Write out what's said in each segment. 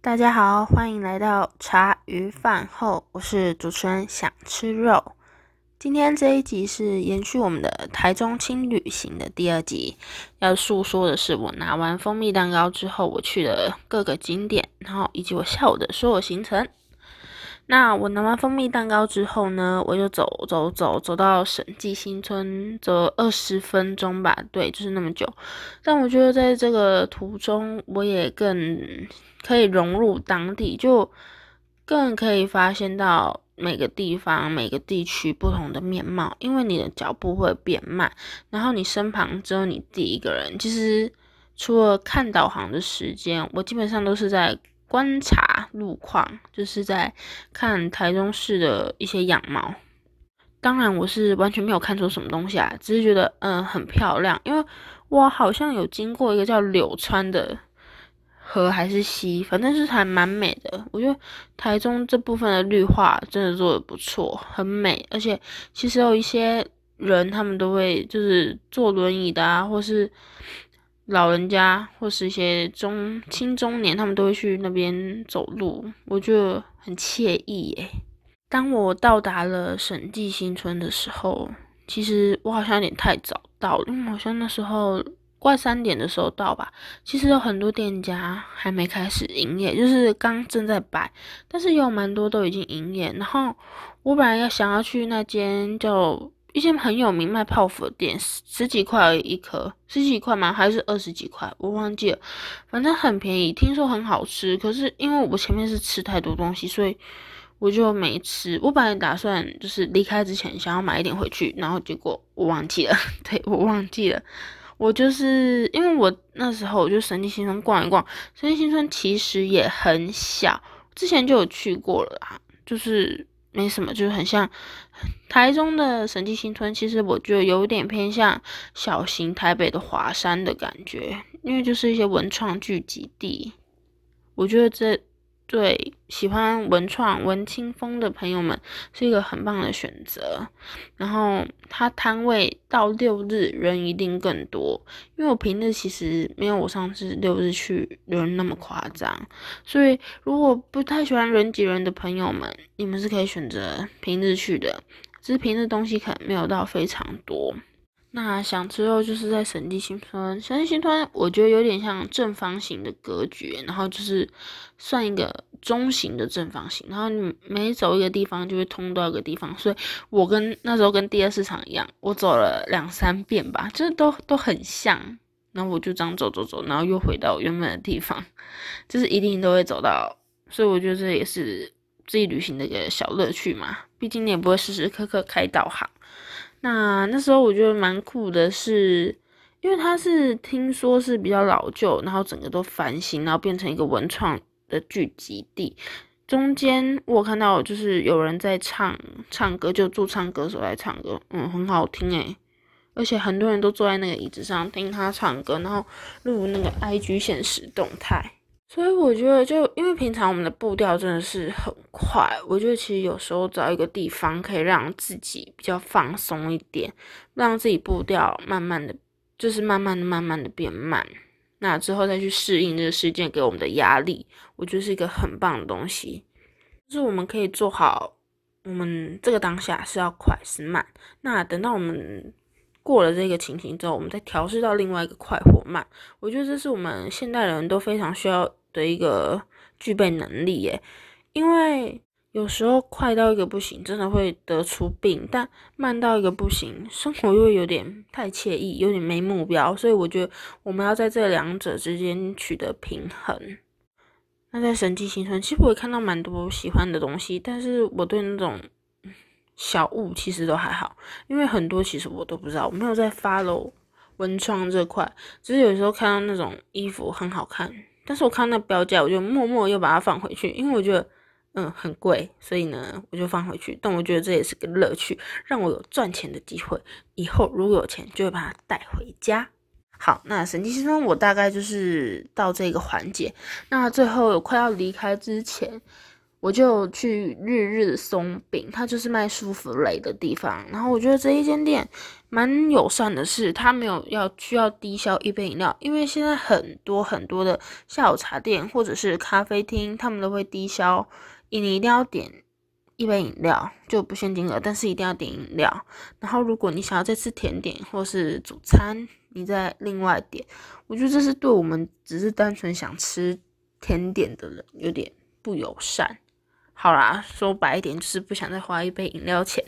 大家好，欢迎来到茶余饭后，我是主持人想吃肉。今天这一集是延续我们的台中轻旅行的第二集，要诉说的是我拿完蜂蜜蛋糕之后，我去了各个景点，然后以及我下午的所有行程。那我拿完蜂蜜蛋糕之后呢，我就走走走走到审计新村，走二十分钟吧，对，就是那么久。但我觉得在这个途中，我也更可以融入当地，就更可以发现到每个地方、每个地区不同的面貌，因为你的脚步会变慢，然后你身旁只有你第一个人。其实除了看导航的时间，我基本上都是在。观察路况，就是在看台中市的一些样貌。当然，我是完全没有看出什么东西啊，只是觉得嗯很漂亮。因为我好像有经过一个叫柳川的河还是溪，反正是还蛮美的。我觉得台中这部分的绿化真的做的不错，很美。而且其实有一些人，他们都会就是坐轮椅的啊，或是。老人家或是一些中青中年，他们都会去那边走路，我觉得很惬意耶。当我到达了审计新村的时候，其实我好像有点太早到了，因为好像那时候快三点的时候到吧。其实有很多店家还没开始营业，就是刚正在摆，但是有蛮多都已经营业。然后我本来要想要去那间叫。一间很有名卖泡芙的店，十几块一颗，十几块吗？还是二十几块？我忘记了，反正很便宜，听说很好吃。可是因为我前面是吃太多东西，所以我就没吃。我本来打算就是离开之前想要买一点回去，然后结果我忘记了，对我忘记了。我就是因为我那时候我就神奇新村逛一逛，神奇新村其实也很小，之前就有去过了啦，就是。没什么，就是很像台中的神迹新村。其实我觉得有点偏向小型台北的华山的感觉，因为就是一些文创聚集地。我觉得这。对喜欢文创文青风的朋友们是一个很棒的选择。然后它摊位到六日人一定更多，因为我平日其实没有我上次六日去人那么夸张。所以如果不太喜欢人挤人的朋友们，你们是可以选择平日去的，只是平日东西可能没有到非常多。那想吃肉就是在神地新村，神地新村我觉得有点像正方形的格局，然后就是算一个中型的正方形，然后你每走一个地方就会通到一个地方，所以我跟那时候跟第二市场一样，我走了两三遍吧，就是都都很像，然后我就这样走走走，然后又回到原本的地方，就是一定都会走到，所以我觉得这也是自己旅行的一个小乐趣嘛，毕竟你也不会时时刻刻开导航。那那时候我觉得蛮酷的，是因为它是听说是比较老旧，然后整个都翻新，然后变成一个文创的聚集地。中间我看到就是有人在唱唱歌，就驻唱歌手在唱歌，嗯，很好听诶。而且很多人都坐在那个椅子上听他唱歌，然后录那个 IG 现实动态。所以我觉得，就因为平常我们的步调真的是很快，我觉得其实有时候找一个地方可以让自己比较放松一点，让自己步调慢慢的，就是慢慢的、慢慢的变慢，那之后再去适应这个事件给我们的压力，我觉得是一个很棒的东西。就是我们可以做好，我们这个当下是要快是慢，那等到我们。过了这个情形之后，我们再调试到另外一个快或慢。我觉得这是我们现代人都非常需要的一个具备能力耶。因为有时候快到一个不行，真的会得出病；但慢到一个不行，生活又有点太惬意，有点没目标。所以我觉得我们要在这两者之间取得平衡。那在神迹新村，其实我也看到蛮多喜欢的东西，但是我对那种。小物其实都还好，因为很多其实我都不知道，我没有在 follow 文创这块，只是有时候看到那种衣服很好看，但是我看到那标价，我就默默又把它放回去，因为我觉得嗯很贵，所以呢我就放回去。但我觉得这也是个乐趣，让我有赚钱的机会。以后如果有钱，就会把它带回家。好，那神奇新村我大概就是到这个环节，那最后快要离开之前。我就去日日松饼，它就是卖舒芙蕾的地方。然后我觉得这一间店，蛮友善的是，他没有要需要低消一杯饮料，因为现在很多很多的下午茶店或者是咖啡厅，他们都会低消，你一定要点一杯饮料，就不限金额，但是一定要点饮料。然后如果你想要再吃甜点或是主餐，你再另外点。我觉得这是对我们只是单纯想吃甜点的人有点不友善。好啦，说白一点就是不想再花一杯饮料钱。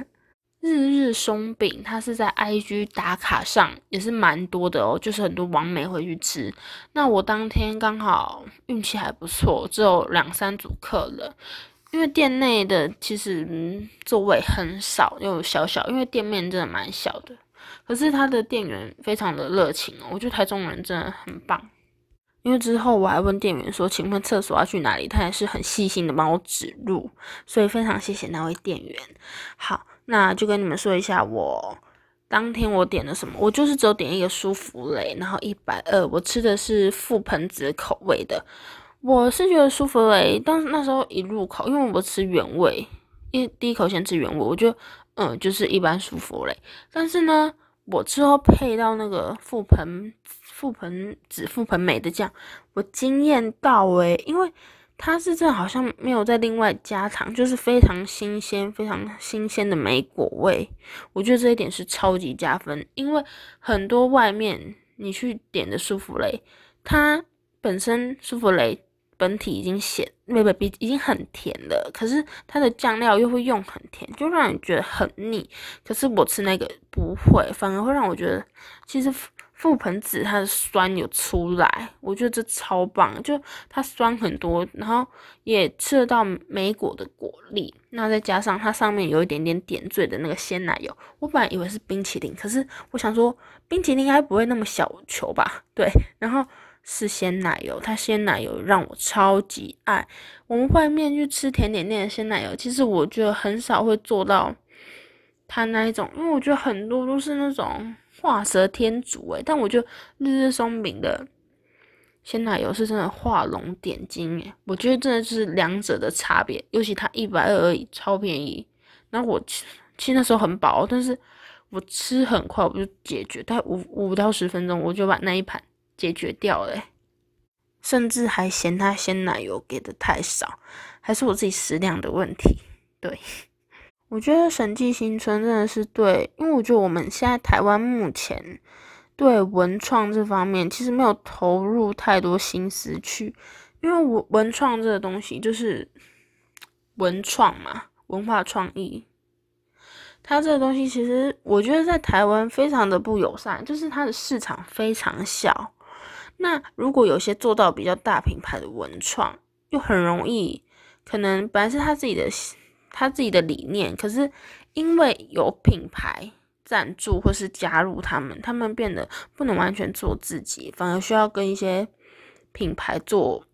日日松饼，它是在 IG 打卡上也是蛮多的哦，就是很多网美会去吃。那我当天刚好运气还不错，只有两三组客人，因为店内的其实座位很少又小小，因为店面真的蛮小的。可是他的店员非常的热情哦，我觉得台中人真的很棒。因为之后我还问店员说：“请问厕所要去哪里？”他也是很细心的帮我指路，所以非常谢谢那位店员。好，那就跟你们说一下，我当天我点了什么。我就是只有点一个舒芙蕾，然后一百二，我吃的是覆盆子口味的。我是觉得舒芙蕾，当那时候一入口，因为我吃原味，一第一口先吃原味，我觉得嗯就是一般舒芙蕾。但是呢，我之后配到那个覆盆子。覆盆子、覆盆美的酱，我惊艳到诶，因为它是真的好像没有再另外加糖，就是非常新鲜、非常新鲜的莓果味。我觉得这一点是超级加分，因为很多外面你去点的舒芙蕾，它本身舒芙蕾本体已经咸，没不比已经很甜了，可是它的酱料又会用很甜，就让你觉得很腻。可是我吃那个不会，反而会让我觉得其实。覆盆子它的酸有出来，我觉得这超棒，就它酸很多，然后也吃到莓果的果粒，那再加上它上面有一点点点缀的那个鲜奶油，我本来以为是冰淇淋，可是我想说冰淇淋应该不会那么小球吧？对，然后是鲜奶油，它鲜奶油让我超级爱。我们外面去吃甜点店的鲜奶油，其实我觉得很少会做到它那一种，因为我觉得很多都是那种。画蛇添足诶，但我觉得日日松饼的鲜奶油是真的画龙点睛诶，我觉得真的就是两者的差别，尤其它一百二而已，超便宜。然后我其实那时候很饱，但是我吃很快，我就解决，大概五五到十分钟我就把那一盘解决掉了，甚至还嫌它鲜奶油给的太少，还是我自己食量的问题，对。我觉得审计新村真的是对，因为我觉得我们现在台湾目前对文创这方面其实没有投入太多心思去，因为文文创这个东西就是文创嘛，文化创意，它这个东西其实我觉得在台湾非常的不友善，就是它的市场非常小。那如果有些做到比较大品牌的文创，又很容易，可能本来是他自己的。他自己的理念，可是因为有品牌赞助或是加入他们，他们变得不能完全做自己，反而需要跟一些品牌做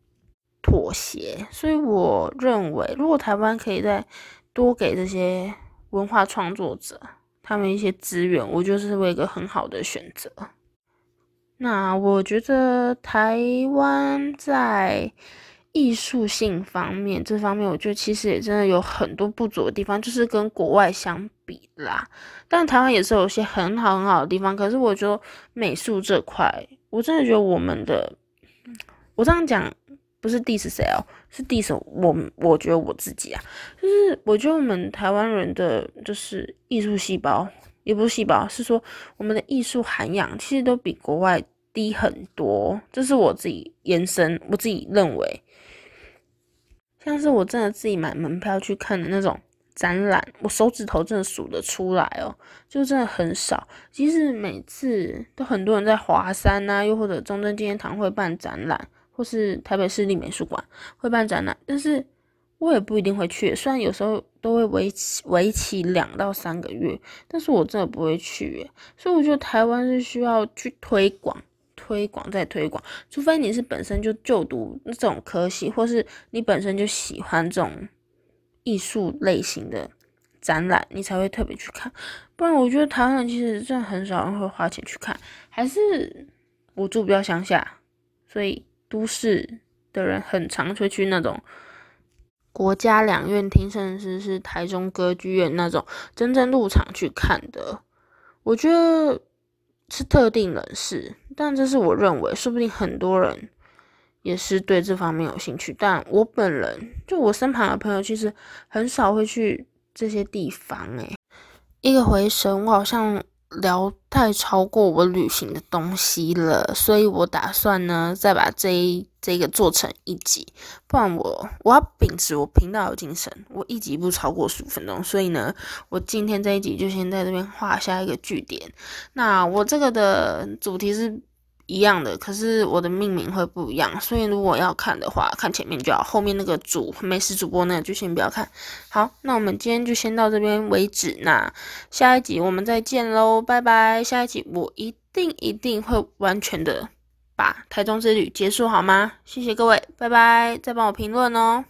妥协。所以我认为，如果台湾可以再多给这些文化创作者他们一些资源，我觉得是一个很好的选择。那我觉得台湾在。艺术性方面，这方面我觉得其实也真的有很多不足的地方，就是跟国外相比啦。但台湾也是有些很好很好的地方，可是我觉得美术这块，我真的觉得我们的，我这样讲不是 diss 谁哦，是 diss 我，我觉得我自己啊，就是我觉得我们台湾人的就是艺术细胞，也不是细胞，是说我们的艺术涵养其实都比国外低很多，这是我自己延伸，我自己认为。像是我真的自己买门票去看的那种展览，我手指头真的数得出来哦，就真的很少。即使每次都很多人在华山呐，又或者中正纪念堂会办展览，或是台北市立美术馆会办展览，但是我也不一定会去。虽然有时候都会为期为期两到三个月，但是我真的不会去。所以我觉得台湾是需要去推广。推广再推广，除非你是本身就就读这种科系，或是你本身就喜欢这种艺术类型的展览，你才会特别去看。不然，我觉得台湾其实真的很少人会花钱去看。还是我住比较乡下，所以都市的人很常会去那种国家两院厅，甚至是台中歌剧院那种真正入场去看的。我觉得是特定人士，但这是我认为，说不定很多人也是对这方面有兴趣。但我本人就我身旁的朋友，其实很少会去这些地方。诶，一个回神，我好像。聊太超过我旅行的东西了，所以我打算呢再把这这个做成一集，不然我我要秉持我频道的精神，我一集不超过十五分钟，所以呢，我今天这一集就先在这边画下一个句点。那我这个的主题是。一样的，可是我的命名会不一样，所以如果要看的话，看前面就好，后面那个主美食主播呢就先不要看。好，那我们今天就先到这边为止，那下一集我们再见喽，拜拜！下一集我一定一定会完全的把台中之旅结束，好吗？谢谢各位，拜拜！再帮我评论哦。